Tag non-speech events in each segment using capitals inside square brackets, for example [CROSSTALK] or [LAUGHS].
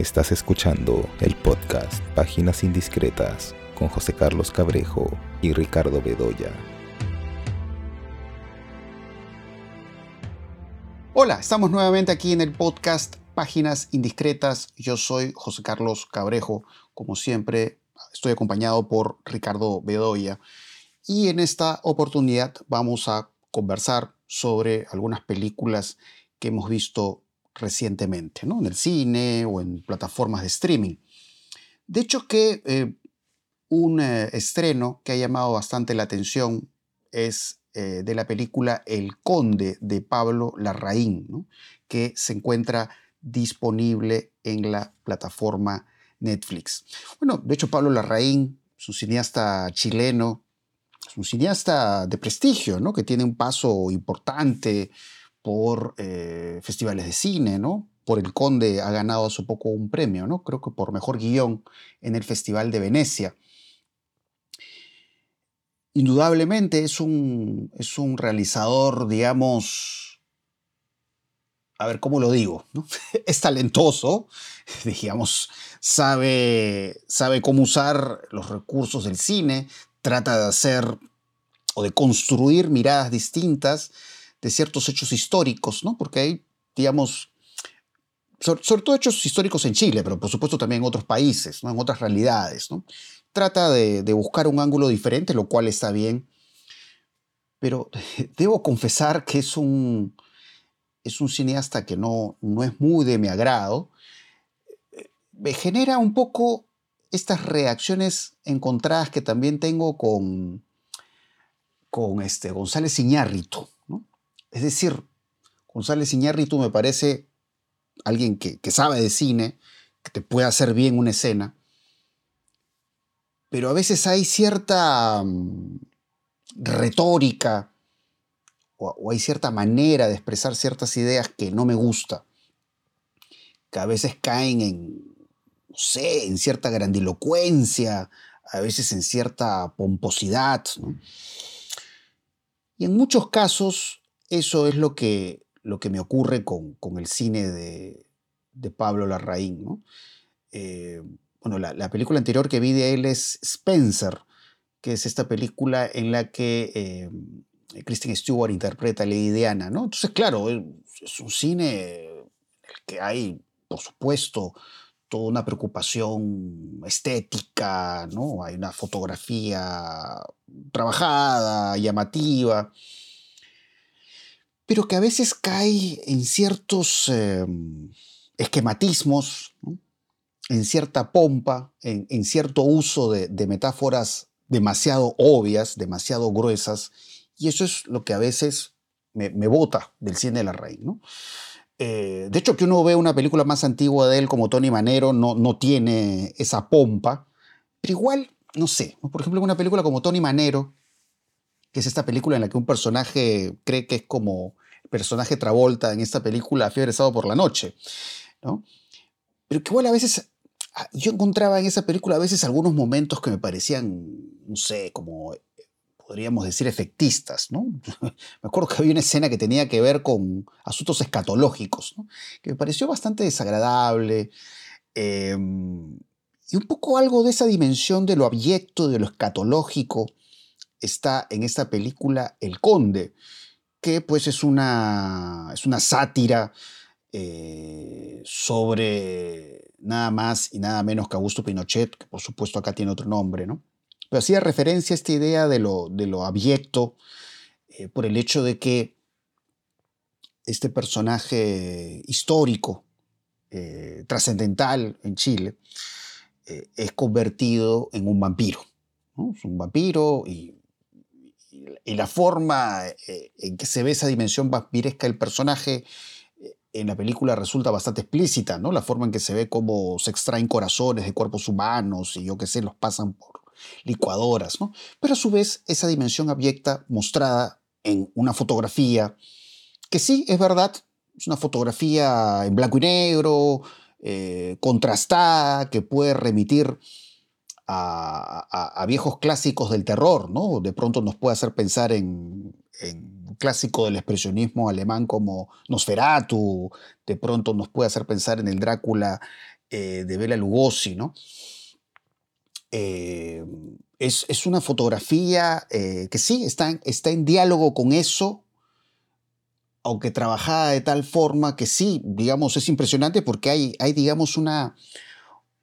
Estás escuchando el podcast Páginas Indiscretas con José Carlos Cabrejo y Ricardo Bedoya. Hola, estamos nuevamente aquí en el podcast Páginas Indiscretas. Yo soy José Carlos Cabrejo. Como siempre, estoy acompañado por Ricardo Bedoya. Y en esta oportunidad vamos a conversar sobre algunas películas que hemos visto recientemente, ¿no? en el cine o en plataformas de streaming. De hecho que eh, un eh, estreno que ha llamado bastante la atención es eh, de la película El Conde de Pablo Larraín, que se encuentra disponible en la plataforma Netflix. Bueno, de hecho Pablo Larraín es un cineasta chileno, es un cineasta de prestigio, ¿no? que tiene un paso importante por eh, festivales de cine, ¿no? Por El Conde ha ganado hace poco un premio, ¿no? Creo que por mejor guion en el Festival de Venecia. Indudablemente es un, es un realizador, digamos, a ver cómo lo digo, [LAUGHS] es talentoso, [LAUGHS] digamos, sabe, sabe cómo usar los recursos del cine, trata de hacer o de construir miradas distintas de ciertos hechos históricos, ¿no? Porque hay, digamos, sobre, todo hechos históricos en Chile, pero por supuesto también en otros países, ¿no? en otras realidades. ¿no? Trata de, buscar un ángulo diferente, lo cual está bien, pero [LAUGHS] debo confesar que es un, es un cineasta que no, no es muy de mi agrado. Me genera un poco estas reacciones encontradas que también tengo con, con este González Iñárritu. Es decir, González Iñárritu me parece alguien que, sabe de cine, que te puede hacer bien una escena, pero a veces hay cierta mm, retórica o, hay cierta manera de expresar ciertas ideas que no me gusta, que a veces caen en, no sé, en cierta grandilocuencia, a veces en cierta pomposidad. Y en muchos casos eso es lo que, lo que me ocurre con, el cine de, Pablo Larraín. Eh, bueno, la, película anterior que vi de él es Spencer, que es esta película en la que eh, Kristen Stewart interpreta a Lady Diana. ¿no? Entonces, claro, es un cine en el que hay, por supuesto, toda una preocupación estética, ¿no? Hay una fotografía trabajada, llamativa pero que a veces cae en ciertos em, esquematismos, en cierta pompa, en, cierto uso de, metáforas demasiado obvias, demasiado gruesas, y eso es lo que a veces me, bota del cine de la rey. Eh, de hecho, que uno ve una película más antigua de él como Tony Manero, no, no tiene esa pompa, pero igual, no sé, por ejemplo, una película como Tony Manero, que es esta película en la que un personaje cree que es como personaje Travolta en esta película Fiebre por la Noche, ¿no? Pero que igual a veces, ah, yo encontraba en esa película a veces algunos momentos que me parecían, no sé, como podríamos decir efectistas, ¿no? [LAUGHS] me acuerdo que había una escena que tenía que ver con asuntos escatológicos, ¿no? Que me pareció bastante desagradable. Em, y un poco algo de esa dimensión de lo abyecto, de lo escatológico, está en esta película El Conde, que pues es una, es una sátira eh, sobre nada más y nada menos que Augusto Pinochet, que por supuesto acá tiene otro nombre, ¿no? Pero hacía referencia a esta idea de lo, de lo abyecto eh, por el hecho de que este personaje histórico, eh, trascendental en Chile, es convertido en un vampiro. Es un vampiro y y la forma eh, en que se ve esa dimensión vampiresca del personaje eh, en la película resulta bastante explícita, ¿no? La forma en que se ve cómo se extraen corazones de cuerpos humanos y yo qué sé, los pasan por licuadoras, ¿no? Pero a su vez esa dimensión abyecta mostrada en una fotografía, que sí, es verdad, es una fotografía en blanco y negro, eh, contrastada, que puede remitir a, viejos clásicos del terror, ¿no? De pronto nos puede hacer pensar en, un clásico del expresionismo alemán como Nosferatu, de pronto nos puede hacer pensar en el Drácula de Bela Lugosi, ¿no? es, una fotografía que sí, está, está en diálogo con eso, aunque trabajada de tal forma que sí, digamos, es impresionante porque hay, hay digamos, una,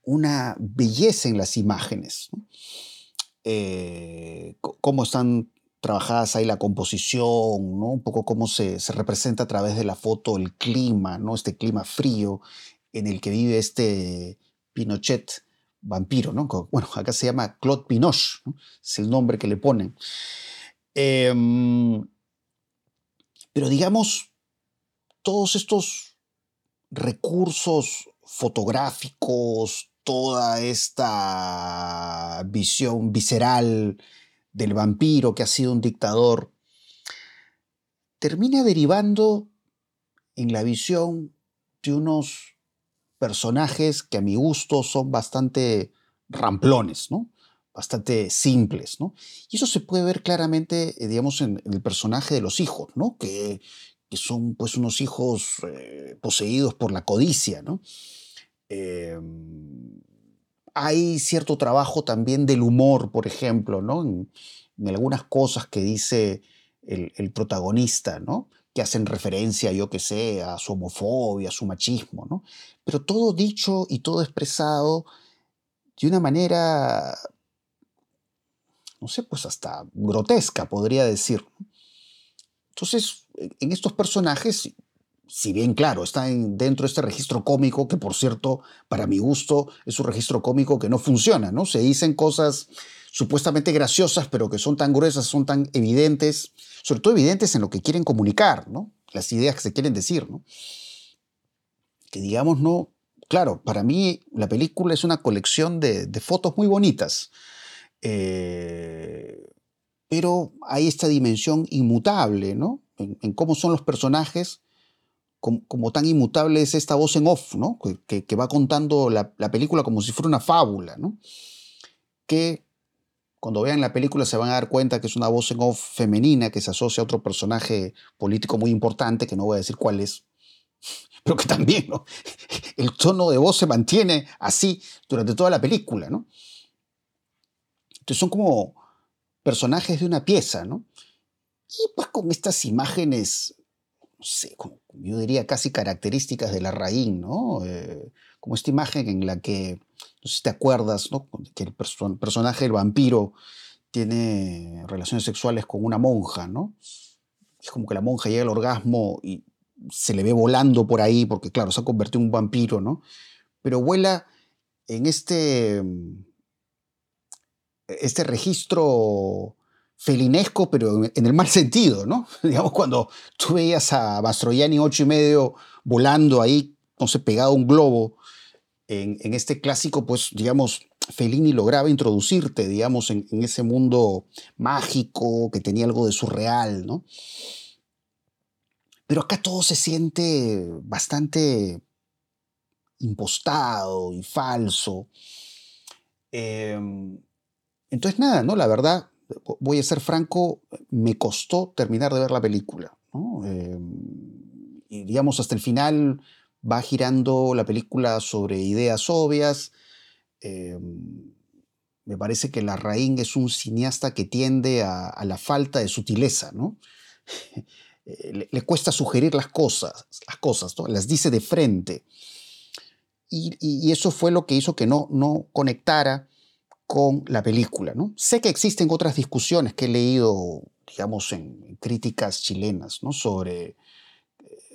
una belleza en las imágenes. Eh, cómo están trabajadas ahí la composición, ¿no? un poco cómo se, representa a través de la foto el clima, ¿no? este clima frío en el que vive este Pinochet vampiro. ¿no? Bueno, acá se llama Claude Pinoche, es el nombre que le ponen. Em, pero digamos, todos estos recursos fotográficos, toda esta visión visceral del vampiro que ha sido un dictador, termina derivando en la visión de unos personajes que a mi gusto son bastante ramplones, ¿no? bastante simples, ¿no? Y eso se puede ver claramente, eh, digamos, en, el personaje de los hijos, ¿no? Que, son pues unos hijos eh, poseídos por la codicia, ¿no? Em, hay cierto trabajo también del humor, por ejemplo, ¿no? En, algunas cosas que dice el, protagonista, ¿no? Que hacen referencia, yo que sé, a su homofobia, a su machismo, ¿no? Pero todo dicho y todo expresado de una manera, no sé, pues hasta grotesca, podría decir. Entonces, en estos personajes si bien claro, está dentro de este registro cómico, que por cierto, para mi gusto, es un registro cómico que no funciona, ¿no? Se dicen cosas supuestamente graciosas, pero que son tan gruesas, son tan evidentes, sobre todo evidentes en lo que quieren comunicar, ¿no? Las ideas que se quieren decir, ¿no? Que digamos, no, claro, para mí la película es una colección de, fotos muy bonitas, eh, pero hay esta dimensión inmutable, ¿no? en cómo son los personajes como, tan inmutable es esta voz en off, ¿no? que, va contando la, película como si fuera una fábula, ¿no? que cuando vean la película se van a dar cuenta que es una voz en off femenina que se asocia a otro personaje político muy importante, que no voy a decir cuál es, [LAUGHS] pero que también [LAUGHS] el tono de voz se mantiene así durante toda la película. ¿no? Entonces son como personajes de una pieza, ¿no? Y pues con estas imágenes no sé, yo diría casi características de la raíz, ¿no? Eh, como esta imagen en la que, no sé si te acuerdas, ¿no? Que el personaje, el vampiro, tiene relaciones sexuales con una monja, ¿no? Es como que la monja llega al orgasmo y se le ve volando por ahí, porque claro, se ha convertido en un vampiro, ¿no? Pero vuela en este, este registro felinesco, pero en el mal sentido, ¿no? [LAUGHS] Digamos, cuando tú veías a Mastroianni ocho y medio volando ahí, no sé, pegado a un globo, en, este clásico, pues, digamos, Fellini lograba introducirte, digamos, en, ese mundo mágico que tenía algo de surreal, ¿no? Pero acá todo se siente bastante impostado y falso. Em, entonces, nada, ¿no? La verdad, voy a ser franco, me costó terminar de ver la película. Em, y digamos, hasta el final va girando la película sobre ideas obvias. Em, me parece que Larraín es un cineasta que tiende a, la falta de sutileza, ¿no? [LAUGHS] Eh, le, cuesta sugerir las cosas, las cosas, las dice de frente. Y, eso fue lo que hizo que no, no conectara con la película. ¿no? Sé que existen otras discusiones que he leído, digamos, en críticas chilenas, ¿no? sobre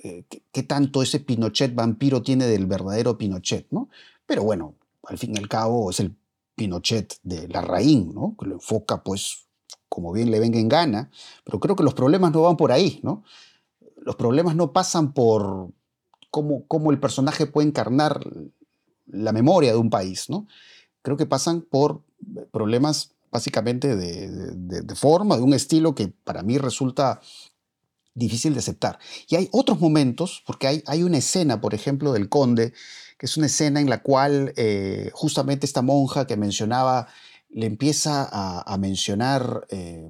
eh, qué, tanto ese Pinochet vampiro tiene del verdadero Pinochet. ¿no? Pero bueno, al fin y al cabo es el Pinochet de la ¿no? que lo enfoca pues como bien le venga en gana, pero creo que los problemas no van por ahí, ¿no? Los problemas no pasan por cómo, cómo el personaje puede encarnar la memoria de un país, ¿no? Creo que pasan por problemas básicamente de, forma, de un estilo que para mí resulta difícil de aceptar. Y hay otros momentos, porque hay, hay una escena, por ejemplo, del conde, que es una escena en la cual eh, justamente esta monja que mencionaba le empieza a, mencionar eh,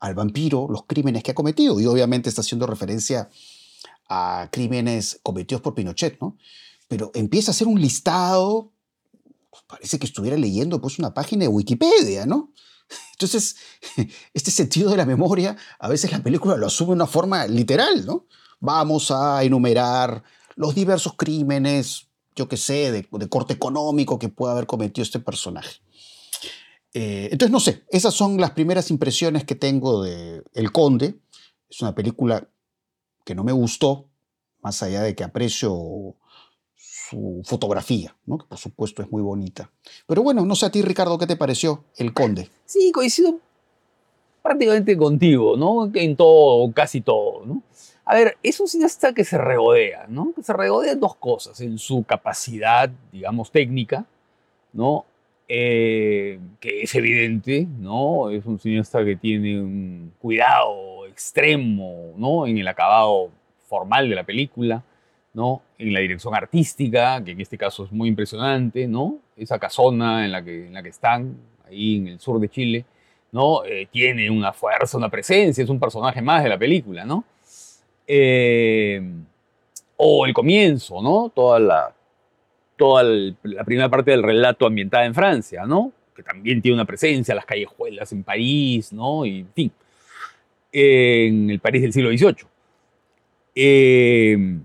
al vampiro los crímenes que ha cometido, y obviamente está haciendo referencia a crímenes cometidos por Pinochet, ¿no? pero empieza a hacer un listado, parece que estuviera leyendo pues una página de Wikipedia, ¿no? [LAUGHS] Entonces, [LAUGHS] este sentido de la memoria, a veces la película lo asume de una forma literal, ¿no? Vamos a enumerar los diversos crímenes, yo qué sé, de, corte económico que pueda haber cometido este personaje. Eh, entonces, no sé, esas son las primeras impresiones que tengo de El Conde. Es una película que no me gustó, más allá de que aprecio su fotografía, ¿no? que por supuesto es muy bonita. Pero bueno, no sé a ti, Ricardo, ¿qué te pareció El Conde? Sí, coincido prácticamente contigo, ¿no? En todo, casi todo, ¿no? A ver, es un cineasta que se regodea, ¿no? Que se regodea en dos cosas, en su capacidad, digamos, técnica, ¿no? Eh, que es evidente, ¿no? Es un cineasta que tiene un cuidado extremo, ¿no? En el acabado formal de la película, ¿no? En la dirección artística, que en este caso es muy impresionante, ¿no? Esa casona en la que, en la que están, ahí en el sur de Chile, ¿no? Eh, tiene una fuerza, una presencia, es un personaje más de la película, ¿no? Eh, o el comienzo, ¿no? Toda la, toda la primera parte del relato ambientada en Francia, ¿no? Que también tiene una presencia, las callejuelas en París, ¿no? Y en fin, en el París del siglo XVIII. Eh,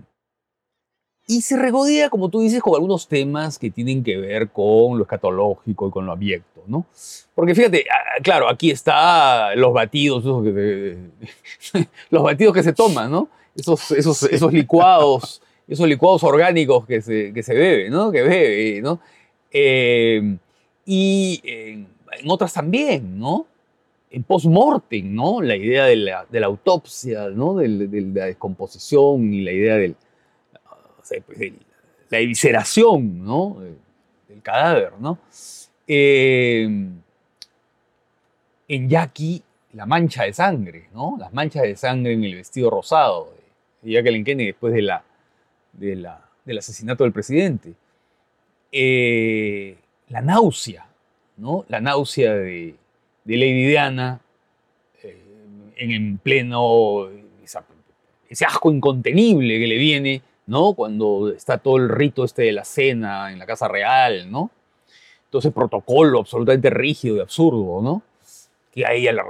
y se regodea, como tú dices, con algunos temas que tienen que ver con lo escatológico y con lo abierto, ¿no? Porque fíjate, ah, claro, aquí está los batidos, [LAUGHS] los batidos que se toman, ¿no? Esos, esos, esos licuados, esos licuados orgánicos que se, que se bebe, ¿no? Que bebe, ¿no? Eh, y en otras también, ¿no? En post-mortem, ¿no? La idea de la, de la autopsia, ¿no? De, de, la descomposición y la idea del, pues, la evisceración ¿no? del cadáver. ¿no? Eh, en Jackie, la mancha de sangre, ¿no? las manchas de sangre en el vestido rosado de Jacqueline Kennedy después del asesinato del presidente. Eh, la náusea, ¿no? la náusea de, Lady Diana eh, en, pleno, ese asco incontenible que le viene ¿no? Cuando está todo el rito este de la cena en la Casa Real, ¿no? Entonces protocolo absolutamente rígido y absurdo, ¿no? Que a ella le,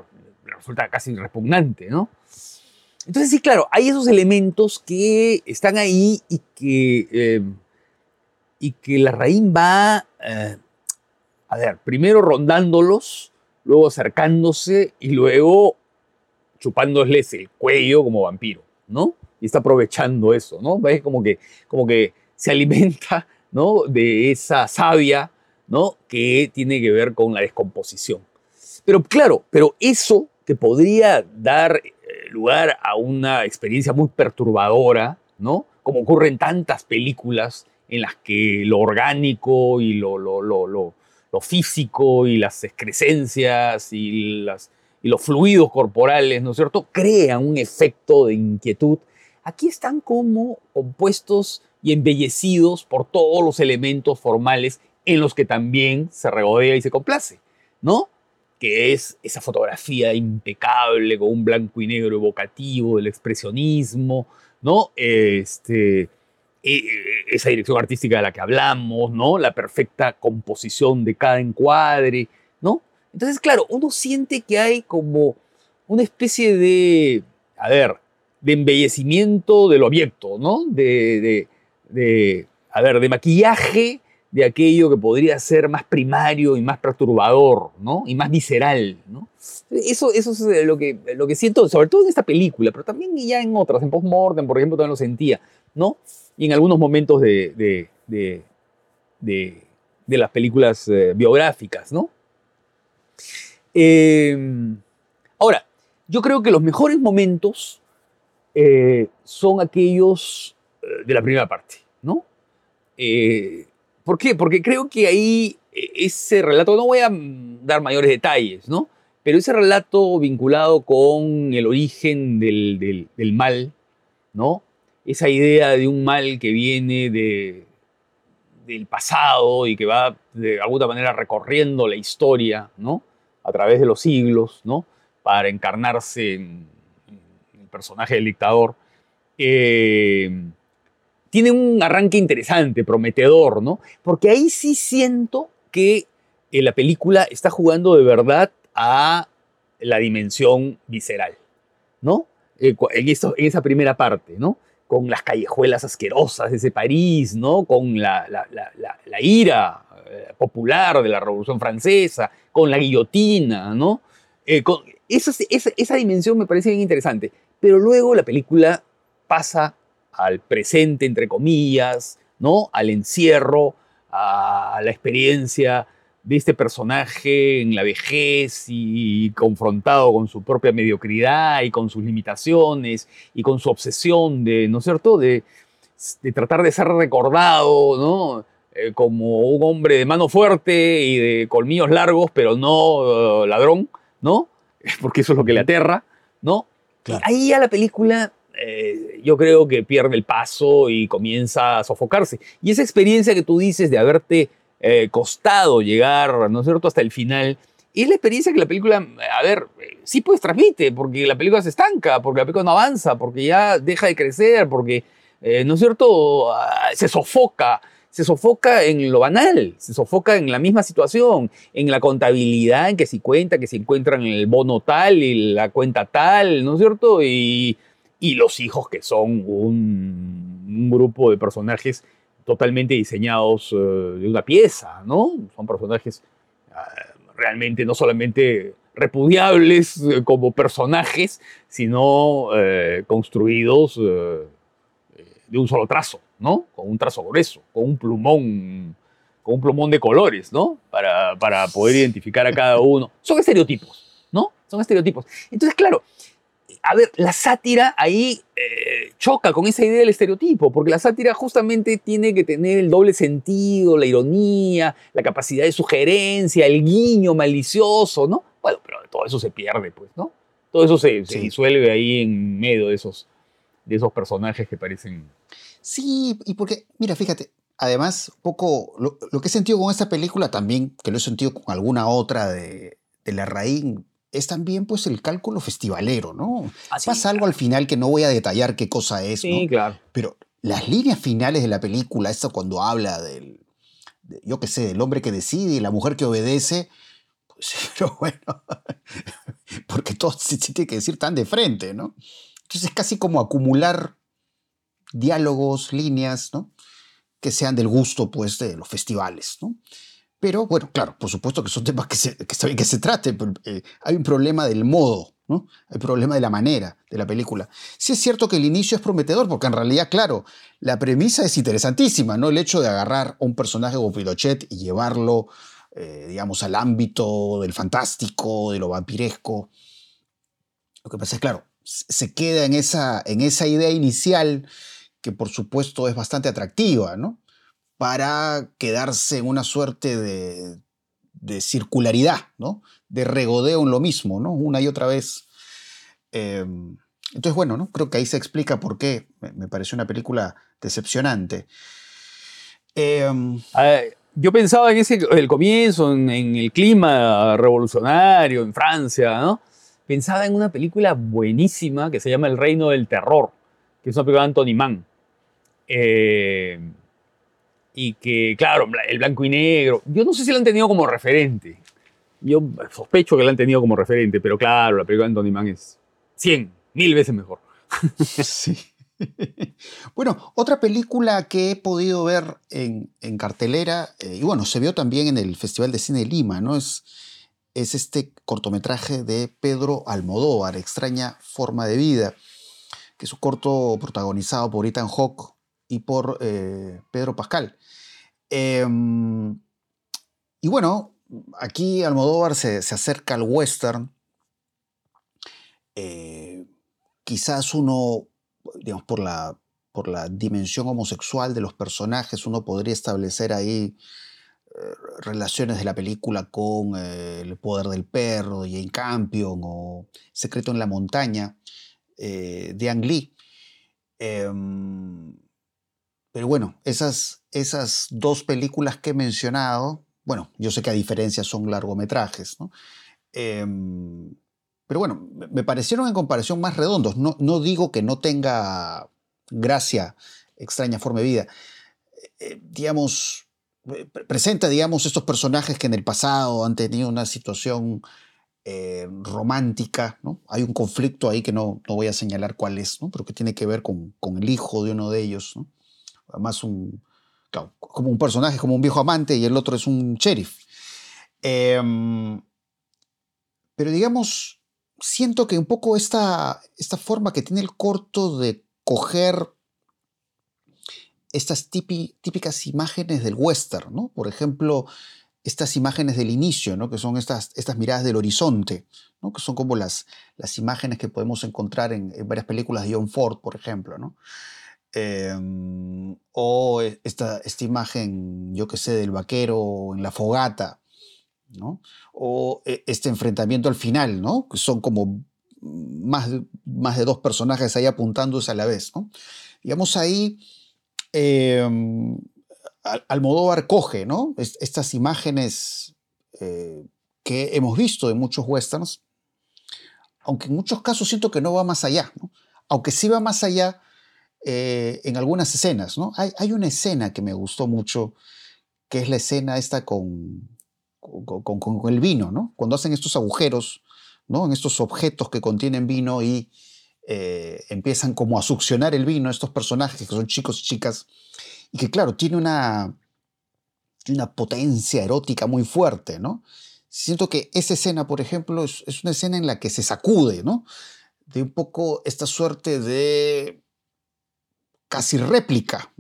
resulta casi repugnante, ¿no? Entonces sí, claro, hay esos elementos que están ahí y que, eh, y que la raíz va, eh, a ver, primero rondándolos, luego acercándose y luego chupándoles el cuello como vampiro, ¿no? Y está aprovechando eso, ¿no? Es como que, como que se [LAUGHS] alimenta, ¿no? De esa savia, ¿no? Que tiene que ver con la descomposición. Pero claro, pero eso que podría dar eh, lugar a una experiencia muy perturbadora, ¿no? Como ocurre en tantas películas en las que lo orgánico y lo, lo, lo, lo físico y las excrescencias y, las, y los fluidos corporales, ¿no es cierto?, crean un efecto de inquietud aquí están como compuestos y embellecidos por todos los elementos formales en los que también se regodea y se complace, ¿no? Que es esa fotografía impecable con un blanco y negro evocativo del expresionismo, ¿no? Este, e, e, esa dirección artística de la que hablamos, ¿no? La perfecta composición de cada encuadre, ¿no? Entonces, claro, uno siente que hay como una especie de, a ver, de embellecimiento de lo abierto, ¿no? De, a ver, de maquillaje de aquello que podría ser más primario y más perturbador, ¿no? Y más visceral, ¿no? Eso, eso es lo que, lo que siento, sobre todo en esta película, pero también ya en otras, en Postmortem, por ejemplo, también lo sentía, ¿no? Y en algunos momentos de, de, las películas eh, biográficas, ¿no? Em, ahora, yo creo que los mejores momentos eh, son aquellos eh, de la primera parte, ¿no? Eh, ¿Por qué? Porque creo que ahí ese relato, no voy a dar mayores detalles, ¿no? Pero ese relato vinculado con el origen del, mal, ¿no? Esa idea de un mal que viene de, del pasado y que va de alguna manera recorriendo la historia, ¿no? A través de los siglos, ¿no? Para encarnarse en, personaje del dictador, eh, tiene un arranque interesante, prometedor, ¿no? Porque ahí sí siento que eh, la película está jugando de verdad a la dimensión visceral, ¿no? Eh, en, esa primera parte, ¿no? Con las callejuelas asquerosas de ese París, ¿no? Con la, ira popular de la Revolución Francesa, con la guillotina, ¿no? esa, esa, esa dimensión me parece bien interesante. Pero luego la película pasa al presente, entre comillas, ¿no? Al encierro, a la experiencia de este personaje en la vejez y confrontado con su propia mediocridad y con sus limitaciones y con su obsesión de, ¿no es cierto?, de, tratar de ser recordado, ¿no? Eh, como un hombre de mano fuerte y de colmillos largos, pero no uh, ladrón, ¿no? [LAUGHS] Porque eso es lo que le aterra, ¿no? Ahí ya la película eh, yo creo que pierde el paso y comienza a sofocarse. Y esa experiencia que tú dices de haberte eh, costado llegar, ¿no es cierto?, hasta el final, es la experiencia que la película, a ver, sí pues transmite, porque la película se estanca, porque la película no avanza, porque ya deja de crecer, porque, eh, ¿no es cierto?, ah, se sofoca se sofoca en lo banal, se sofoca en la misma situación, en la contabilidad, en que si cuenta, que se encuentran en el bono tal y la cuenta tal, ¿no es cierto? Y y los hijos, que son un, grupo de personajes totalmente diseñados eh, de una pieza, ¿no? Son personajes ah, realmente no solamente repudiables eh, como personajes, sino eh, construidos de un solo trazo, ¿no? Con un trazo grueso, con un plumón, con un plumón de colores, ¿no? Para, para poder identificar a cada uno. Son estereotipos, ¿no? Son estereotipos. Entonces, claro, a ver, la sátira ahí eh, choca con esa idea del estereotipo, porque la sátira justamente tiene que tener el doble sentido, la ironía, la capacidad de sugerencia, el guiño malicioso, ¿no? Bueno, pero todo eso se pierde, pues, ¿no? Todo eso se, disuelve ahí en medio de esos, de esos personajes que parecen... Sí, y porque, mira, fíjate, además, poco lo, que he sentido con esta película también, que lo he sentido con alguna otra de, de la raíz, es también pues el cálculo festivalero, ¿no? Ah, Pasa algo al final que no voy a detallar qué cosa es, sí, claro. Pero las líneas finales de la película, esto cuando habla del, yo qué sé, del hombre que decide y la mujer que obedece, pues [LAUGHS] pero bueno, porque todo se tiene que decir tan de frente, ¿no? Entonces es casi como acumular diálogos, líneas, ¿no? Que sean del gusto, pues, de los festivales, ¿no? Pero bueno, claro, por supuesto que son temas que, se, que está bien que se trate, eh, hay un problema del modo, ¿no? Hay un problema de la manera de la película. Sí es cierto que el inicio es prometedor, porque en realidad, claro, la premisa es interesantísima, ¿no? El hecho de agarrar a un personaje como Pinochet y llevarlo, eh, digamos, al ámbito del fantástico, de lo vampiresco. Lo que pasa es, claro, se queda en esa, en esa idea inicial que por supuesto es bastante atractiva, ¿no? para quedarse en una suerte de, circularidad, ¿no? de regodeo en lo mismo, ¿no? una y otra vez. Em, entonces, bueno, ¿no? creo que ahí se explica por qué me, pareció una película decepcionante. Em, yo pensaba en ese, el comienzo, en, el clima revolucionario en Francia, ¿no? Pensaba en una película buenísima que se llama El Reino del Terror, que es una película de Anthony Mann. Eh, y que, claro, el blanco y negro, yo no sé si lo han tenido como referente. Yo sospecho que lo han tenido como referente, pero claro, la película de Anthony Mann es 100, mil veces mejor. [LAUGHS] sí. Bueno, otra película que he podido ver en, cartelera, eh, y bueno, se vio también en el Festival de Cine de Lima, ¿no? Es, es este cortometraje de Pedro Almodóvar, Extraña Forma de Vida, que es un corto protagonizado por Ethan Hawke y por eh, Pedro Pascal. Em, y bueno, aquí Almodóvar se, se acerca al western. Eh, quizás uno, digamos, por la, por la dimensión homosexual de los personajes, uno podría establecer ahí eh, relaciones de la película con El poder del perro Jane Campion o Secreto en la montaña de Ang Lee. Em, pero bueno, esas, esas dos películas que he mencionado, bueno, yo sé que a diferencia son largometrajes, ¿no? Em, pero bueno, me parecieron en comparación más redondos. No, no digo que no tenga gracia extraña forma de vida. Eh, digamos, presenta, digamos, estos personajes que en el pasado han tenido una situación romántica, ¿no? Hay un conflicto ahí que no, no, voy a señalar cuál es, ¿no? Pero que tiene que ver con, con el hijo de uno de ellos, ¿no? Además, un, como un personaje, como un viejo amante y el otro es un sheriff. Em, pero digamos, siento que un poco esta, esta forma que tiene el corto de coger estas típicas imágenes del western, ¿no? Por ejemplo, estas imágenes del inicio, ¿no? que son estas, estas miradas del horizonte, ¿no? que son como las, las imágenes que podemos encontrar en, en, varias películas de John Ford, por ejemplo. ¿no? Em, o e, esta, esta imagen, yo que sé, del vaquero en la fogata, ¿no? O e, este enfrentamiento al final, ¿no? Que son como más, más de dos personajes ahí apuntándose a la vez, ¿no? Digamos ahí, eh, Almodóvar coge, ¿no? estas imágenes eh, que hemos visto en muchos westerns, aunque en muchos casos siento que no va más allá. Aunque sí va más allá eh, en algunas escenas, ¿no? Hay, una escena que me gustó mucho, que es la escena esta con, con, el vino, ¿no? Cuando hacen estos agujeros, ¿no? En estos objetos que contienen vino y eh, empiezan como a succionar el vino, estos personajes que son chicos y chicas, y que claro, tiene una, una potencia erótica muy fuerte, ¿no? Siento que esa escena, por ejemplo, es, es una escena en la que se sacude, ¿no? De un poco esta suerte de casi réplica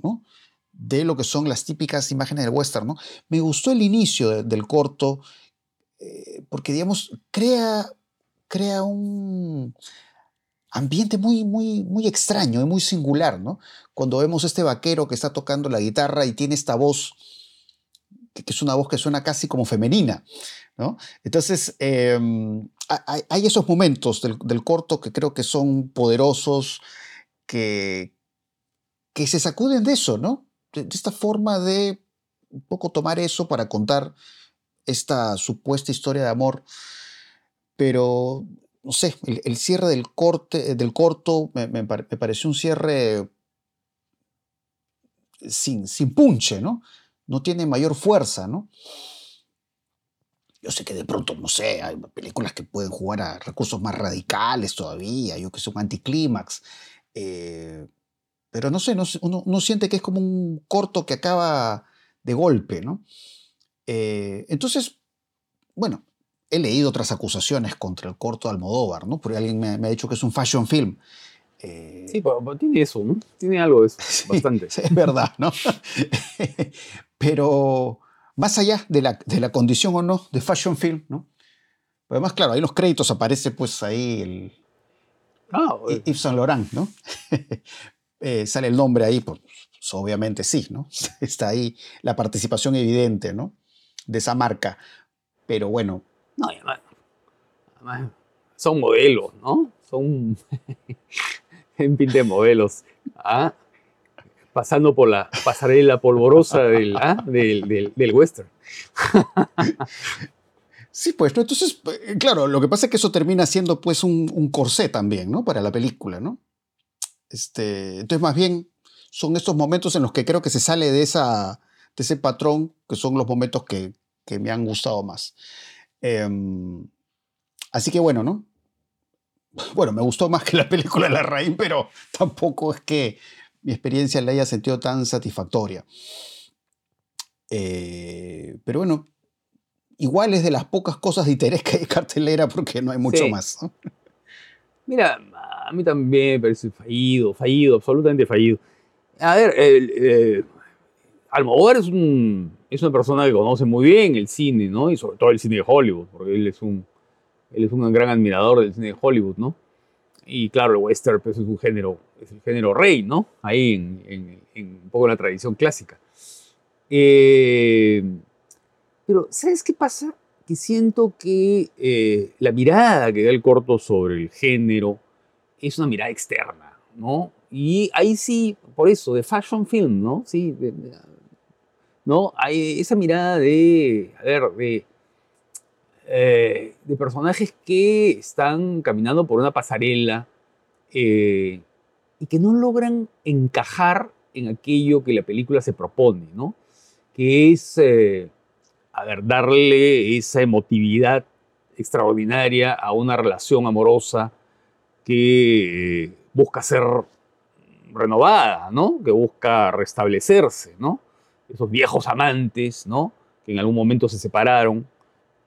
de lo que son las típicas imágenes del western. ¿no? Me gustó el inicio del corto eh, porque, digamos, crea, crea un ambiente muy, muy, muy extraño y muy singular. ¿no? Cuando vemos este vaquero que está tocando la guitarra y tiene esta voz que es una voz que suena casi como femenina. ¿no? Entonces, em, hay, esos momentos del, del, corto que creo que son poderosos, que, que se sacuden de eso, ¿no? De, esta forma de un poco tomar eso para contar esta supuesta historia de amor. Pero, no sé, el, cierre del, corte, del corto me, pareció un cierre sin, sin punche, ¿no? No tiene mayor fuerza, ¿no? Yo sé que de pronto, no sé, hay películas que pueden jugar a recursos más radicales todavía, yo que sé, un anticlímax. Eh, pero no sé, no, uno, siente que es como un corto que acaba de golpe, ¿no? Eh, entonces, bueno, he leído otras acusaciones contra el corto de Almodóvar, ¿no? Porque alguien me, ha dicho que es un fashion film. Eh, sí, pero, tiene eso, ¿no? Tiene algo de eso, [LAUGHS] bastante. Es verdad, ¿no? [LAUGHS] pero más allá de la, de la, condición o no de fashion film, ¿no? además, claro, ahí en los créditos aparece pues ahí el... Ah, Yves Saint Laurent, ¿no? [LAUGHS] Eh, sale el nombre ahí, pues obviamente sí, ¿no? [LAUGHS] Está ahí la participación evidente, ¿no? De esa marca. Pero bueno. No, además, son modelos, ¿no? Son [LAUGHS] en fin de modelos. ¿ah? Pasando por la pasarela polvorosa del, ¿ah? del, del, western. [LAUGHS] Sí, pues, ¿no? Entonces, eh, claro, lo que pasa es que eso termina siendo pues un, un corsé también, ¿no? Para la película, ¿no? Este, entonces, más bien, son estos momentos en los que creo que se sale de, esa, de ese patrón, que son los momentos que, me han gustado más. Em, así que bueno, ¿no? Bueno, me gustó más que la película La Raíz, pero [LAUGHS] tampoco es que mi experiencia la haya sentido tan satisfactoria. Eh, pero bueno, igual es de las pocas cosas de interés que hay cartelera porque no hay mucho más. Mira, a mí también me parece fallido, fallido, absolutamente fallido. A ver, eh, Almodóvar es, un, es una persona que conoce muy bien el cine, ¿no? Y sobre todo el cine de Hollywood, porque él es un, él es un gran admirador del cine de Hollywood, ¿no? Y claro, el western pues, es un género, es el género rey, ¿no? Ahí en, un poco la tradición clásica. Eh, pero, ¿sabes qué pasa? Que siento que eh, la mirada que da el corto sobre el género, es una mirada externa, ¿no? Y ahí sí, por eso, de fashion film, ¿no? Sí, ¿no? Hay esa mirada de, a ver, de, eh, de personajes que están caminando por una pasarela eh, y que no logran encajar en aquello que la película se propone, ¿no? Que es, a ver, darle esa emotividad extraordinaria a una relación amorosa que eh, busca ser renovada, ¿no? Que busca restablecerse, ¿no? Esos viejos amantes, ¿no? Que en algún momento se separaron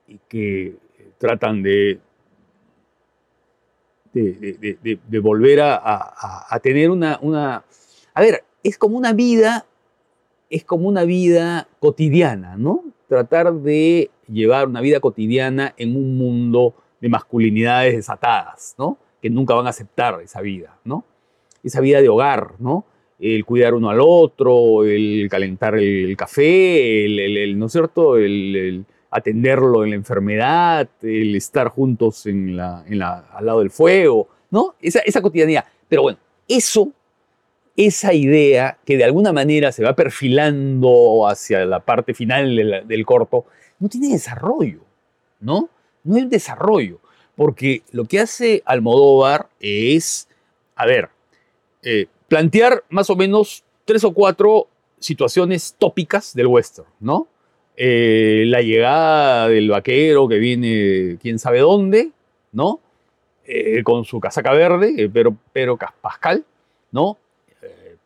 y que eh, tratan de, de, volver a, tener una, una... A ver, es como una vida, es como una vida cotidiana, ¿no? Tratar de llevar una vida cotidiana en un mundo de masculinidades desatadas, ¿no? Que nunca van a aceptar esa vida, ¿no? Esa vida de hogar, ¿no? El cuidar uno al otro, el calentar el café, el, ¿no es cierto? El, atenderlo en la enfermedad, el estar juntos en la, al lado del fuego, ¿no? Esa, esa cotidianidad. Pero bueno, eso, esa idea que de alguna manera se va perfilando hacia la parte final del corto, no tiene desarrollo, ¿no? No hay un desarrollo, porque lo que hace Almodóvar es, a ver, eh, plantear más o menos tres o cuatro situaciones tópicas del western, ¿no? Eh, la llegada del vaquero que viene quién sabe dónde, ¿no? Eh, con su casaca verde, pero, pero Pascal, ¿no?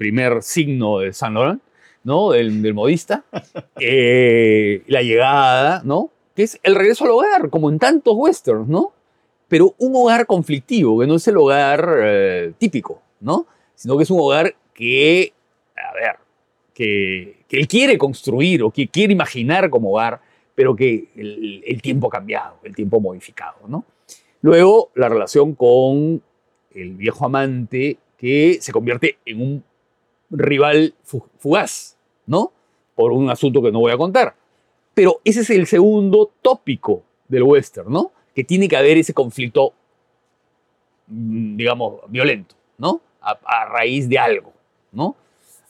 Primer signo de San Laurent. ¿no? Del, modista, [LAUGHS] eh, la llegada, ¿no? Que es el regreso al hogar, como en tantos westerns, ¿no? Pero un hogar conflictivo, que no es el hogar eh, típico, ¿no? Sino que es un hogar que, a ver, que, él quiere construir o que quiere imaginar como hogar, pero que el, el tiempo ha cambiado, el tiempo modificado, ¿no? Luego, la relación con el viejo amante que se convierte en un rival fugaz, ¿no? Por un asunto que no voy a contar. Pero ese es el segundo tópico del western, ¿no? Que tiene que haber ese conflicto, mm, digamos, violento, ¿no? A, raíz de algo, ¿no?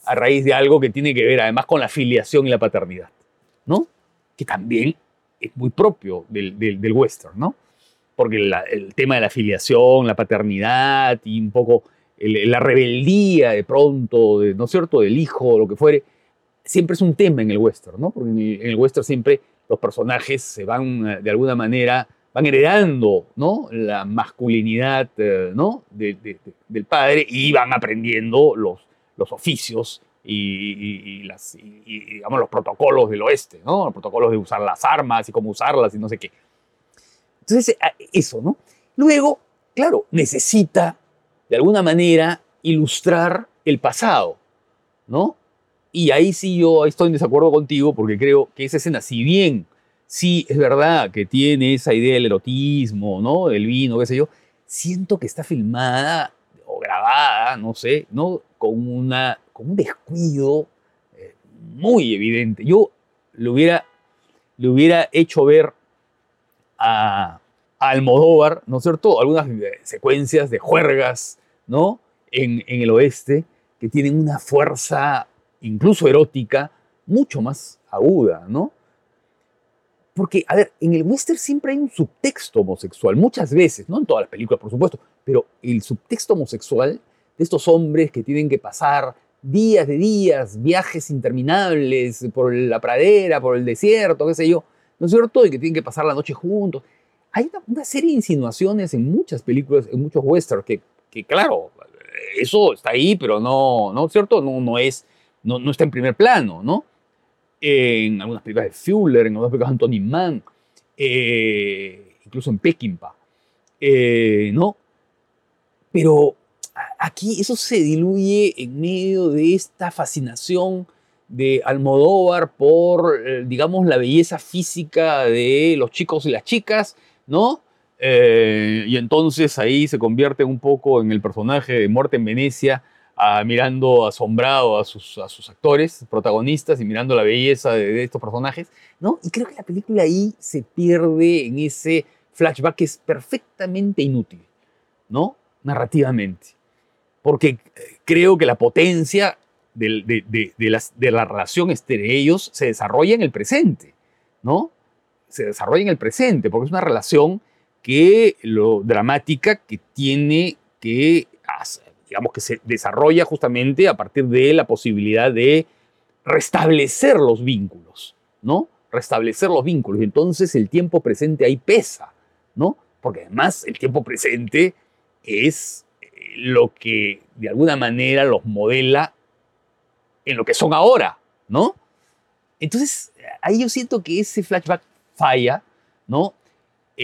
A raíz de algo que tiene que ver además con la filiación y la paternidad, ¿no? Que también es muy propio del, del, western, ¿no? Porque el tema de la filiación, la paternidad y un poco la rebeldía de pronto, ¿no es cierto?, del hijo lo que fuere, siempre es un tema en el western, ¿no? Porque en el, western siempre los personajes se van, eh, de alguna manera, van heredando, ¿no? La masculinidad, eh, ¿no? del padre y van aprendiendo los, los oficios y, los protocolos del oeste, ¿no? Los protocolos de usar las armas y cómo usarlas y no sé qué. Entonces, eh, eso, ¿no? Luego, claro, necesita de alguna manera, ilustrar el pasado, ¿no? Y ahí sí yo estoy en desacuerdo contigo porque creo que esa escena, si bien sí es verdad que tiene esa idea del erotismo, ¿no? Del vino, qué sé yo, siento que está filmada o grabada, no sé, ¿no? Con, una, con un descuido eh, muy evidente. Yo le hubiera, le hubiera hecho ver a, a Almodóvar, ¿no es cierto? Algunas eh, secuencias de juergas ¿no? En, el oeste, que tienen una fuerza incluso erótica mucho más aguda, ¿no? Porque, a ver, en el western siempre hay un subtexto homosexual, muchas veces, no en todas las películas, por supuesto, pero el subtexto homosexual de estos hombres que tienen que pasar días de días, viajes interminables por la pradera, por el desierto, qué sé yo, ¿no es cierto? Y que tienen que pasar la noche juntos. Hay una, una serie de insinuaciones en muchas películas, en muchos westerns, que que claro, eso está ahí, pero no, ¿no es cierto? No, no, es, no, no está en primer plano, ¿no? En algunas películas de Fuller, en algunas películas de Anthony Mann, eh, incluso en Peckinpah, eh, ¿no? Pero aquí eso se diluye en medio de esta fascinación de Almodóvar por, eh, digamos, la belleza física de los chicos y las chicas, ¿no? Eh, y entonces ahí se convierte un poco en el personaje de Muerte en Venecia, mirando asombrado a sus, a sus actores, protagonistas, y mirando la belleza de, estos personajes, ¿no? Y creo que la película ahí se pierde en ese flashback que es perfectamente inútil, ¿no? Narrativamente. Porque eh, creo que la potencia de, de, de, de la relación entre ellos se desarrolla en el presente, ¿no? Se desarrolla en el presente, porque es una relación que lo dramática que tiene que digamos que se desarrolla justamente a partir de la posibilidad de restablecer los vínculos, ¿no? Restablecer los vínculos. Y entonces el tiempo presente ahí pesa, ¿no? Porque además el tiempo presente es eh, lo que de alguna manera los modela en lo que son ahora, ¿no? Entonces, ahí yo siento que ese flashback falla, ¿no?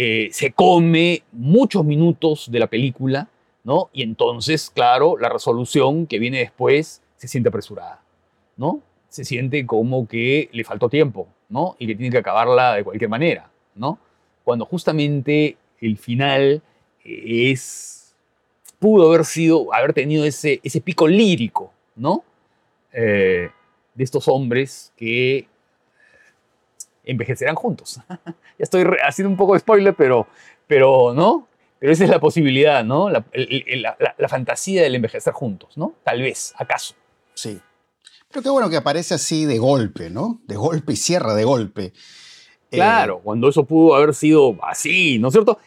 Eh, se come muchos minutos de la película, ¿no? Y entonces, claro, la resolución que viene después se siente apresurada, ¿no? Se siente como que le faltó tiempo, ¿no? Y que tiene que acabarla de cualquier manera, ¿no? Cuando justamente el final es pudo haber sido, haber tenido ese, ese pico lírico, ¿no? Eh, de estos hombres que envejecerán juntos. [LAUGHS] ya estoy haciendo un poco de spoiler, pero, pero ¿no? Pero esa es la posibilidad, ¿no? La, fantasía del envejecer juntos, ¿no? Tal vez, acaso. Sí. Pero qué bueno que aparece así de golpe, ¿no? De golpe y cierra de golpe. Claro, eh, cuando eso pudo haber sido así, ¿no es cierto?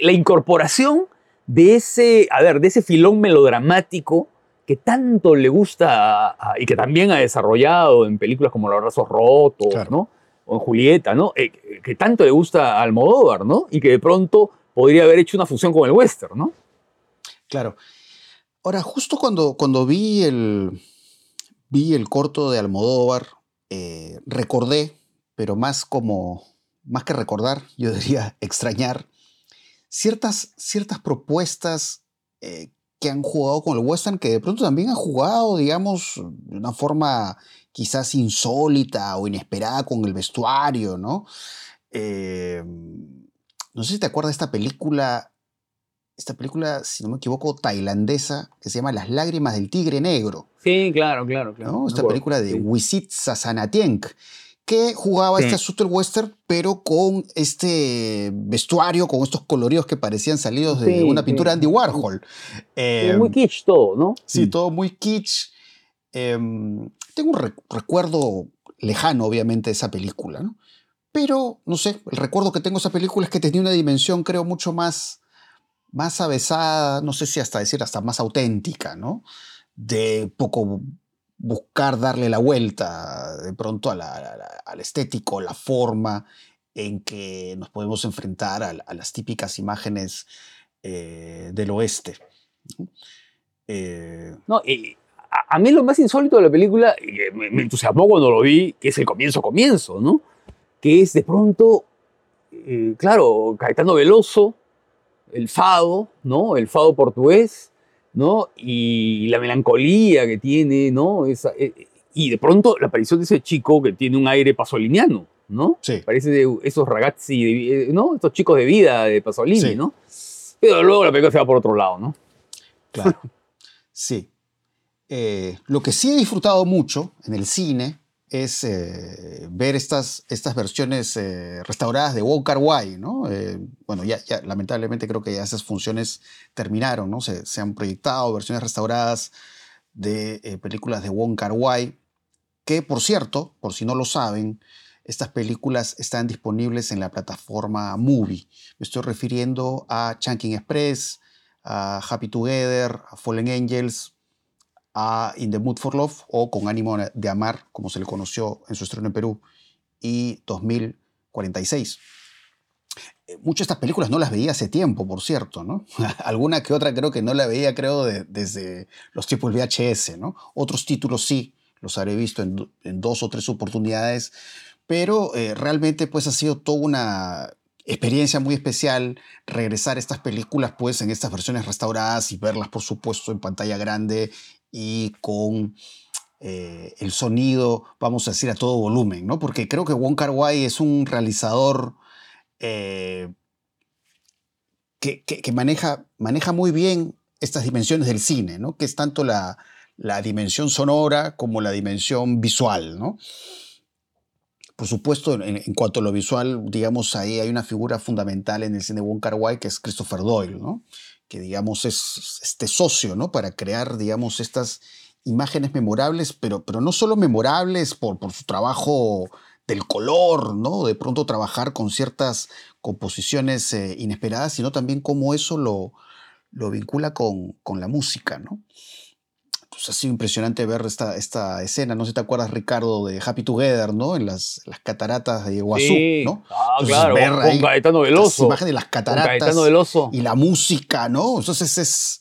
la incorporación de ese, a ver, de ese filón melodramático que tanto le gusta y que también ha desarrollado en películas como Los Brazos Rotos, ¿no? O Julieta, ¿no? Eh, que tanto le gusta a Almodóvar, ¿no? Y que de pronto podría haber hecho una fusión con el western, ¿no? Claro. Ahora, justo cuando, cuando vi, el, vi el corto de Almodóvar, eh, recordé, pero más como, más que recordar, [LAUGHS] yo diría extrañar, ciertas, ciertas propuestas eh, que han jugado con el western, que de pronto también han jugado, digamos, de una forma quizás insólita o inesperada con el vestuario, ¿no? Eh, no sé si te acuerdas de esta película, esta película, si no me equivoco, tailandesa, que se llama Las lágrimas del tigre negro. Sí, claro, claro, claro. Esta película de Wisit Sasanatieng que jugaba este asunto western, pero con este vestuario, con estos coloridos que parecían salidos de una pintura de Andy Warhol. muy em, kitsch todo, ¿no? Sí, todo muy kitsch. Em, tengo un recuerdo lejano, obviamente, de esa película, ¿no? Pero, no sé, el recuerdo que tengo de esa película es que tenía una dimensión, creo, mucho más, más avesada, no sé si hasta decir, hasta más auténtica, ¿no? De poco buscar darle la vuelta de pronto al estético, la forma en que nos podemos enfrentar a, las típicas imágenes eh, del oeste. Eh, no, a, mí lo más insólito de la película, me, me, entusiasmó cuando lo vi, que es el comienzo, comienzo, ¿no? Que es de pronto, eh, claro, Caetano Veloso, el fado, ¿no? El fado portugués, ¿no? Y la melancolía que tiene, ¿no? Esa, eh, y de pronto la aparición de ese chico que tiene un aire pasoliniano, ¿no? Sí. Parece de esos ragazzi, eh, ¿no? Estos chicos de vida de Pasolini, ¿no? Pero luego la película se va por otro lado, ¿no? Claro. [LAUGHS] sí. Eh, lo que sí he disfrutado mucho en el cine es eh, ver estas, estas versiones eh, restauradas de Wong Kar. Eh, bueno, ya, ya, lamentablemente creo que ya esas funciones terminaron, ¿no? Se, se han proyectado versiones restauradas de películas de Wong Kar Wai, que por cierto, por si no lo saben, estas películas están disponibles en la plataforma Movie. Me estoy refiriendo a Chunking Express, a Happy Together, a Fallen Angels, a In the Mood for Love o Con ánimo de amar, como se le conoció en su estreno en Perú, y 2046. Eh, muchas de estas películas no las veía hace tiempo, por cierto, ¿no? [LAUGHS] Alguna que otra creo que no la veía, creo, desde los tiempos del VHS, ¿no? Otros títulos sí, los habré visto en, dos o tres oportunidades, pero eh, realmente pues ha sido toda una experiencia muy especial regresar a estas películas pues en estas versiones restauradas y verlas por supuesto en pantalla grande y con eh, el sonido, vamos a decir, a todo volumen, ¿no? Porque creo que Wong Kar es un realizador eh, que, maneja, maneja muy bien estas dimensiones del cine, ¿no? Que es tanto la, dimensión sonora como la dimensión visual, ¿no? Por supuesto, en, cuanto a lo visual, digamos, ahí hay una figura fundamental en el cine de Wong Kar que es Christopher Doyle, ¿no? Que digamos es este socio, ¿no? Para crear, digamos, estas imágenes memorables, pero, pero no solo memorables por, por su trabajo del color, ¿no? De pronto trabajar con ciertas composiciones eh, inesperadas, sino también cómo eso lo, lo vincula con, con la música, ¿no? Pues ha sido impresionante ver esta, esta escena, no sé si te acuerdas, Ricardo, de Happy Together, ¿no? En las, las cataratas de Iguazú, Sí. ¿no? Ah, Entonces, claro, ver con, ahí con Caetano Las Veloso. imágenes de las cataratas Veloso. y la música, ¿no? Entonces es...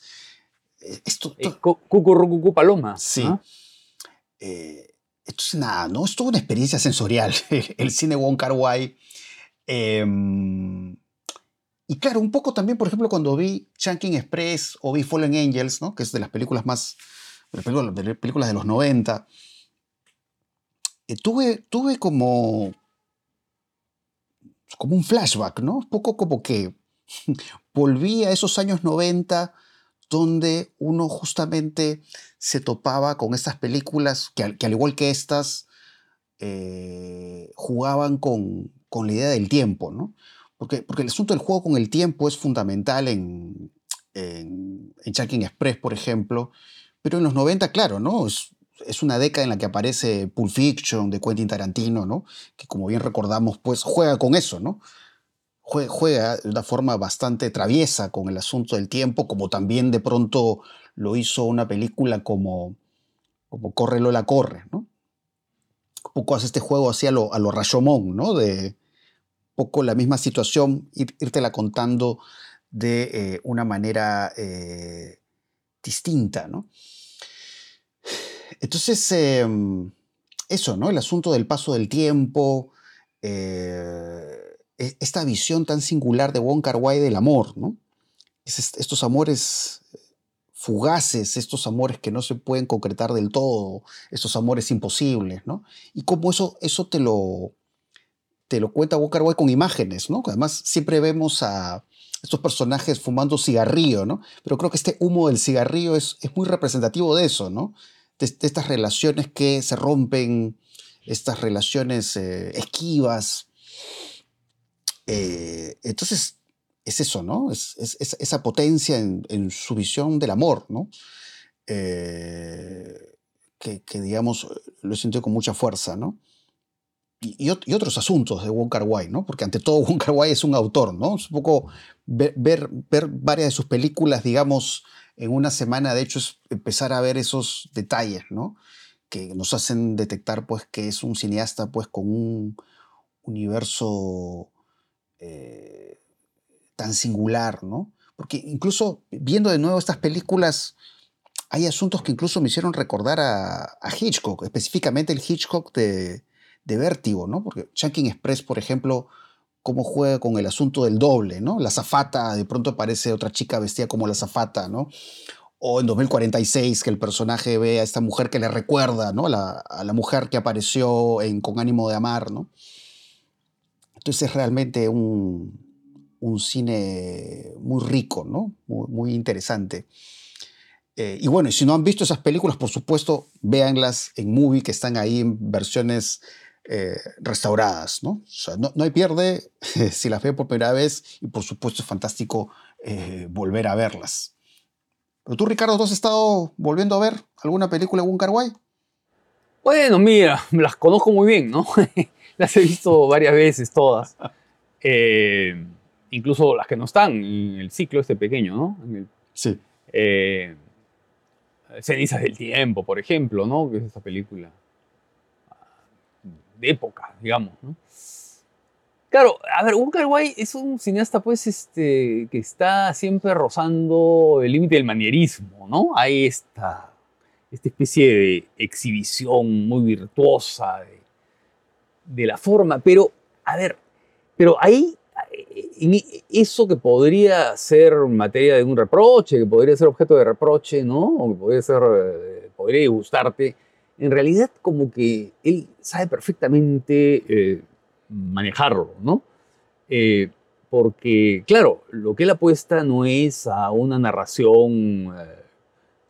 Esto, Eh, Cucurrucucú Paloma. Sí. ¿ah? eh, esto es nada, ¿no? Es toda una experiencia sensorial, [LAUGHS] el cine Wong Kar Wai. Em, y claro, un poco también, por ejemplo, cuando vi Chunking Express o vi Fallen Angels, ¿no? Que es de las películas más, películas, de las películas de los 90, eh, tuve, tuve como, como un flashback, ¿no? Un poco como que [LAUGHS] volví a esos años 90 donde uno justamente se topaba con estas películas que, al- igual que estas, eh, jugaban con, con la idea del tiempo, ¿no? Porque, porque el asunto del juego con el tiempo es fundamental en, en, en Express, por ejemplo, pero en los 90, claro, ¿no? Es, es una década en la que aparece Pulp Fiction de Quentin Tarantino, ¿no? Que como bien recordamos, pues juega con eso, ¿no? Jue- Juega de una forma bastante traviesa con el asunto del tiempo, como también de pronto lo hizo una película como, como Corre Lola Corre, ¿no? Un poco hace este juego así a lo, a lo Rashomon, ¿no? De un poco la misma situación, ir, írtela contando de eh, una manera eh, distinta, ¿no? Entonces, eh, eso, ¿no? El asunto del paso del tiempo, eh, e- esta visión tan singular de Wong Kar Wai del amor, ¿no? Es est- estos amores fugaces, estos amores que no se pueden concretar del todo, estos amores imposibles, ¿no? Y cómo eso, eso te lo, te lo cuenta Wong Kar Wai con imágenes, ¿no? Además, siempre vemos a estos personajes fumando cigarrillo, ¿no? Pero creo que este humo del cigarrillo es, es muy representativo de eso, ¿no? De, estas relaciones que se rompen, estas relaciones eh, esquivas. Eh, entonces, es eso, ¿no? Es, es- es esa potencia en, su visión del amor, ¿no? Eh, que, digamos, lo he sentido con mucha fuerza, ¿no? Y, y ot- y otros asuntos de Wong Kar ¿no? Porque ante todo [LAUGHS] Wong Kar es un autor, ¿no? Es un poco ver, ver varias de sus películas, digamos, en una semana, de hecho, es empezar a ver esos detalles, ¿no? Que nos hacen detectar, pues, que es un cineasta, pues, con un universo eh, tan singular, ¿no? Porque incluso viendo de nuevo estas películas, hay asuntos que incluso me hicieron recordar a, Hitchcock, específicamente el Hitchcock de, de Vértigo, ¿no? Porque Chunking Express, por ejemplo, cómo juega con el asunto del doble, ¿no? La zafata, de pronto aparece otra chica vestida como la zafata, ¿no? O en 2046, que el personaje ve a esta mujer que le recuerda, ¿no? A la, mujer que apareció en Con ánimo de amar, ¿no? Entonces es realmente un, un cine muy rico, ¿no? Muy, muy interesante. Eh, y bueno, y si no han visto esas películas, por supuesto, véanlas en movie, que están ahí en versiones eh, restauradas, ¿no? O sea, no, no hay pierde [LAUGHS] si las ve por primera vez y por supuesto es fantástico eh, volver a verlas. Pero tú, Ricardo, ¿tú has estado volviendo a ver alguna película de Wai? Bueno, mira, [LAUGHS] las conozco muy bien, ¿no? [LAUGHS] las he visto varias veces todas. Eh, incluso las que no están en el ciclo este pequeño, ¿no? En el- Sí. eh, Cenizas del Tiempo, por ejemplo, ¿no? Que es esa película de época, digamos, ¿no? Claro, a ver, Wong Kar es un cineasta, pues, este, que está siempre rozando el límite del manierismo, ¿no? Hay esta, esta especie de exhibición muy virtuosa de, la forma, pero, a ver, pero ahí, eh, eso que podría ser materia de un reproche, que podría ser objeto de reproche, ¿no? O que podría ser, eh, podría gustarte, en realidad como que él sabe perfectamente eh, manejarlo, ¿no? Eh, porque, claro, lo que él apuesta no es a una narración eh,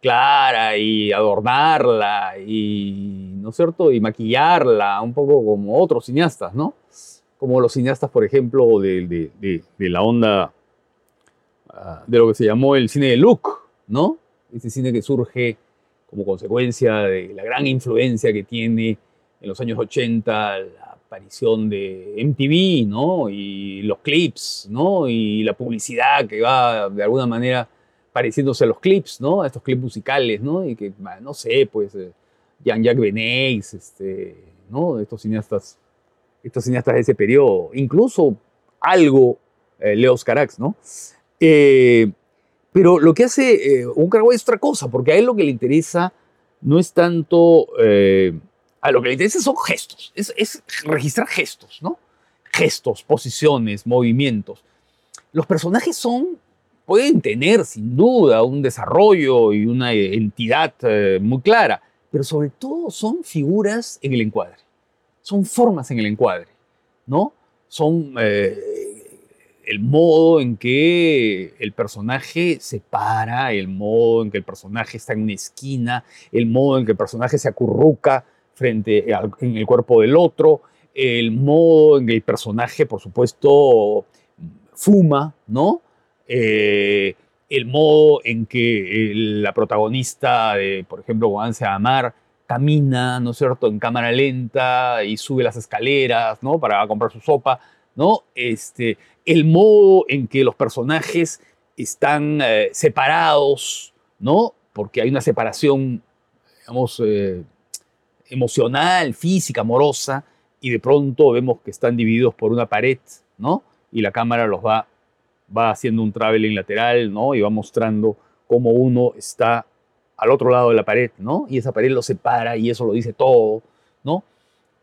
clara y adornarla y, ¿no es cierto?, y maquillarla, un poco como otros cineastas, ¿no? Como los cineastas, por ejemplo, de, la onda ah, de lo que se llamó el cine de look, ¿no? Ese cine que surge como consecuencia de la gran influencia que tiene en los años 80 la aparición de MTV, ¿no? Y los clips, ¿no? Y la publicidad que va de alguna manera pareciéndose a los clips, ¿no? A estos clips musicales, ¿no? Y que, no sé, pues, eh, Jean-Jacques Benéis, este, ¿no? Estos cineastas, estos cineastas de ese periodo. Incluso algo eh, Leos Carax, ¿no? Eh, pero lo que hace eh, un Carguay es otra cosa, porque a él lo que le interesa no es tanto... a lo que le interesa son gestos, es, es registrar gestos, ¿no? Gestos, posiciones, movimientos. Los personajes son pueden tener sin duda un desarrollo y una entidad muy clara, pero sobre todo son figuras en el encuadre, son formas en el encuadre, ¿no? Son el modo en que el personaje se para, el modo en que el personaje está en una esquina, el modo en que el personaje se acurruca frente al, en el cuerpo del otro, el modo en que el personaje, por supuesto, fuma, ¿no? Eh, el modo en que la protagonista, de, por ejemplo, Juan Amar, camina, ¿no es cierto?, en cámara lenta y sube las escaleras, ¿no?, para comprar su sopa, ¿no? Este, el modo en que los personajes están eh, separados, ¿no? Porque hay una separación, digamos, eh, emocional, física, amorosa, y de pronto vemos que están divididos por una pared, ¿no? Y la cámara los va, va haciendo un traveling lateral, ¿no? Y va mostrando cómo uno está al otro lado de la pared, ¿no? Y esa pared lo separa y eso lo dice todo, ¿no?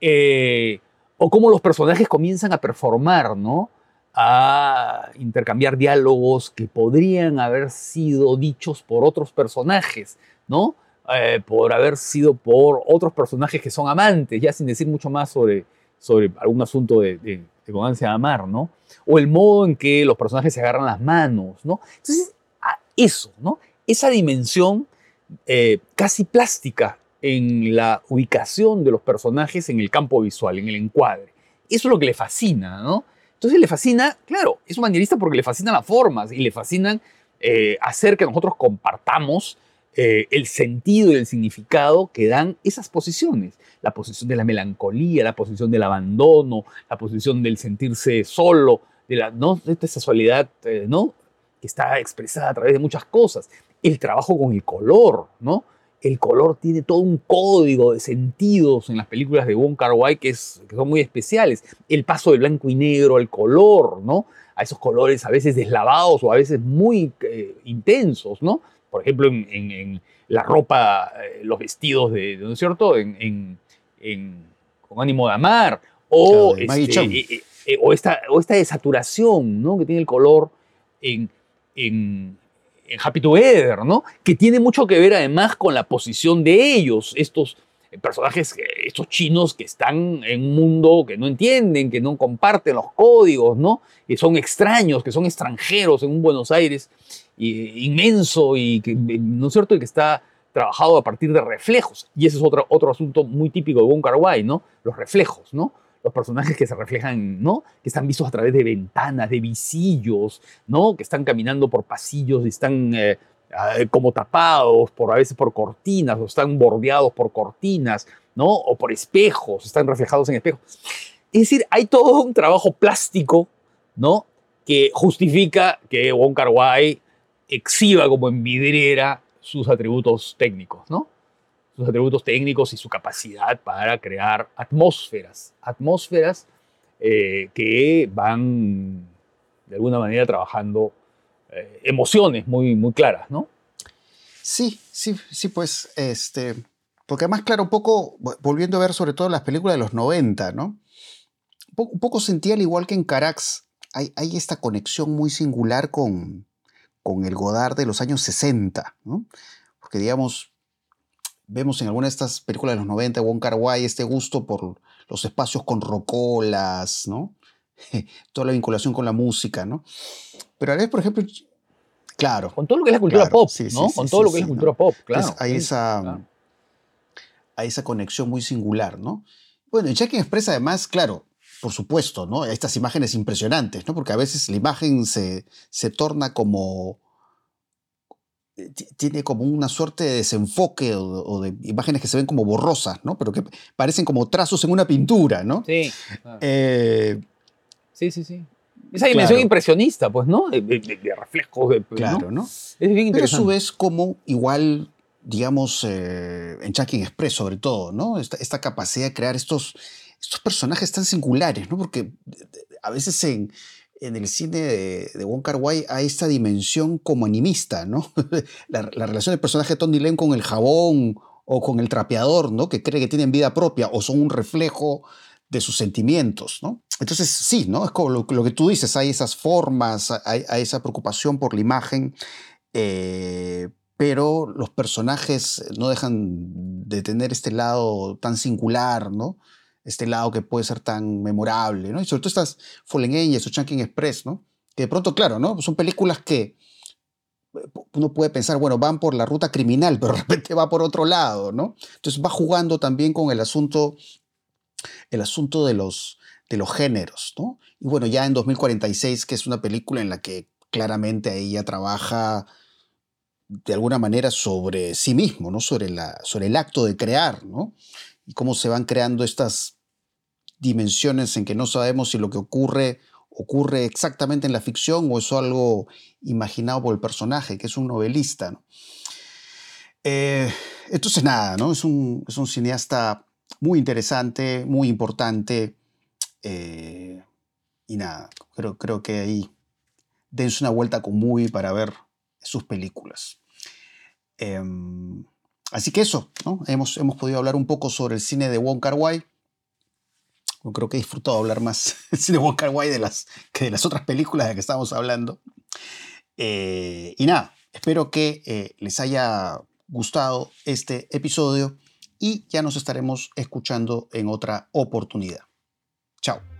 Eh, o cómo los personajes comienzan a performar, ¿no? a intercambiar diálogos que podrían haber sido dichos por otros personajes, ¿no? Eh, por haber sido por otros personajes que son amantes, ya sin decir mucho más sobre, sobre algún asunto de, de, de amar, ¿no? O el modo en que los personajes se agarran las manos, ¿no? Entonces, eso, ¿no? Esa dimensión eh, casi plástica en la ubicación de los personajes en el campo visual, en el encuadre. Eso es lo que le fascina, ¿no? Entonces le fascina, claro, es un manierista porque le fascinan las formas y le fascinan eh, hacer que nosotros compartamos eh, el sentido y el significado que dan esas posiciones. La posición de la melancolía, la posición del abandono, la posición del sentirse solo, de, esta soledad eh, ¿no? que está expresada a través de muchas cosas. El trabajo con el color, ¿no? El color tiene todo un código de sentidos en las películas de Wong Kar Wai que, son muy especiales. El paso de blanco y negro al color, ¿no? A esos colores a veces deslavados o a veces muy eh, intensos, ¿no? Por ejemplo, en, la ropa, eh, los vestidos de, ¿no es cierto? En, con ánimo de amar. O, este, eh, o, esta, o esta desaturación, ¿no? Que tiene el color en, en Happy Together, ¿no? Que tiene mucho que ver además con la posición de ellos, estos personajes, estos chinos que están en un mundo que no entienden, que no comparten los códigos, ¿no? Que son extraños, que son extranjeros en un Buenos Aires inmenso y que, ¿no es cierto?, y que está trabajado a partir de reflejos. Y ese es otro, otro asunto muy típico de Wong Kar ¿no? Los reflejos, ¿no? Los personajes que se reflejan, ¿no? Que están vistos a través de ventanas, de visillos, ¿no? Que están caminando por pasillos y están eh, ah, como tapados, por a veces por cortinas, o están bordeados por cortinas, ¿no? O por espejos, están reflejados en espejos. Es decir, hay todo un trabajo plástico, ¿no? Que justifica que Wong Kar exhiba como en vidriera sus atributos técnicos, ¿no? Sus atributos técnicos y su capacidad para crear atmósferas, atmósferas eh, que van de alguna manera trabajando eh, emociones muy, muy claras, ¿no? Sí, sí, sí, pues, este, porque además, claro, un poco, volviendo a ver sobre todo las películas de los 90, ¿no? Un poco, sentía, al igual que en Carax, hay, hay esta conexión muy singular con, con el Godard de los años 60, ¿no? Porque, digamos, vemos en alguna de estas películas de los 90, Wong Kar Wai, este gusto por los espacios con rocolas, ¿no? [LAUGHS] Toda la vinculación con la música, ¿no? Pero a veces, por ejemplo, claro. Con todo lo que es la cultura pop, ¿no? con todo lo que es la cultura pop, claro. hay, esa, hay esa conexión muy singular, ¿no? Bueno, y Checking expresa además, claro, por supuesto, ¿no? Estas imágenes impresionantes, ¿no? Porque a veces la imagen se, se torna como tiene como una suerte de desenfoque o, de imágenes que se ven como borrosas, ¿no? Pero que parecen como trazos en una pintura, ¿no? Sí. Eh, sí, sí, sí. Esa dimensión Claro. impresionista, pues, ¿no? De, de- de- reflejos. de- pues, Claro, ¿no? ¿no? Es bien Pero a su vez, como igual, digamos, eh, en Chucking Express sobre todo, ¿no? Esta, esta capacidad de crear estos, estos personajes tan singulares, ¿no? Porque a veces en, en el cine de, de Wong Kar hay esta dimensión como animista, ¿no? [LAUGHS] la, la relación del personaje de Tony Leung con el jabón o con el trapeador, ¿no? Que cree que tienen vida propia o son un reflejo de sus sentimientos, ¿no? Entonces, sí, ¿no? Es como lo, que tú dices, hay esas formas, hay, hay esa preocupación por la imagen, eh, pero los personajes no dejan de tener este lado tan singular, ¿no? Este lado que puede ser tan memorable, ¿no? Y sobre todo estas Fallen Angels o Chunking Express, ¿no? Que de pronto, claro, ¿no? Son películas que eh, uno puede pensar, bueno, van por la ruta criminal, [LAUGHS] pero de repente va por otro lado, ¿no? Entonces va jugando también con el asunto, el asunto de los, de los géneros, ¿no? Y bueno, ya en 2046, que es una película en la que claramente ella trabaja de alguna manera sobre sí mismo, ¿no? Sobre, la, sobre el acto de crear, ¿no? Y cómo se van creando estas dimensiones en que no sabemos si lo que ocurre ocurre exactamente en la ficción o es algo imaginado por el personaje, que es un novelista, ¿no? Eh, entonces, nada, ¿no? Es un, es un cineasta muy interesante, muy importante. eh, y nada, creo, creo que ahí dense una vuelta con Movie para ver sus películas. Em, así que eso, ¿no? Hemos, hemos podido hablar un poco sobre el cine de Wong Kar creo que he disfrutado hablar más [LAUGHS] del cine de Wong Kar de las, que de las otras películas de que estamos hablando. Eh, y nada, espero que eh, les haya gustado este episodio y ya nos estaremos escuchando en otra oportunidad. Chao.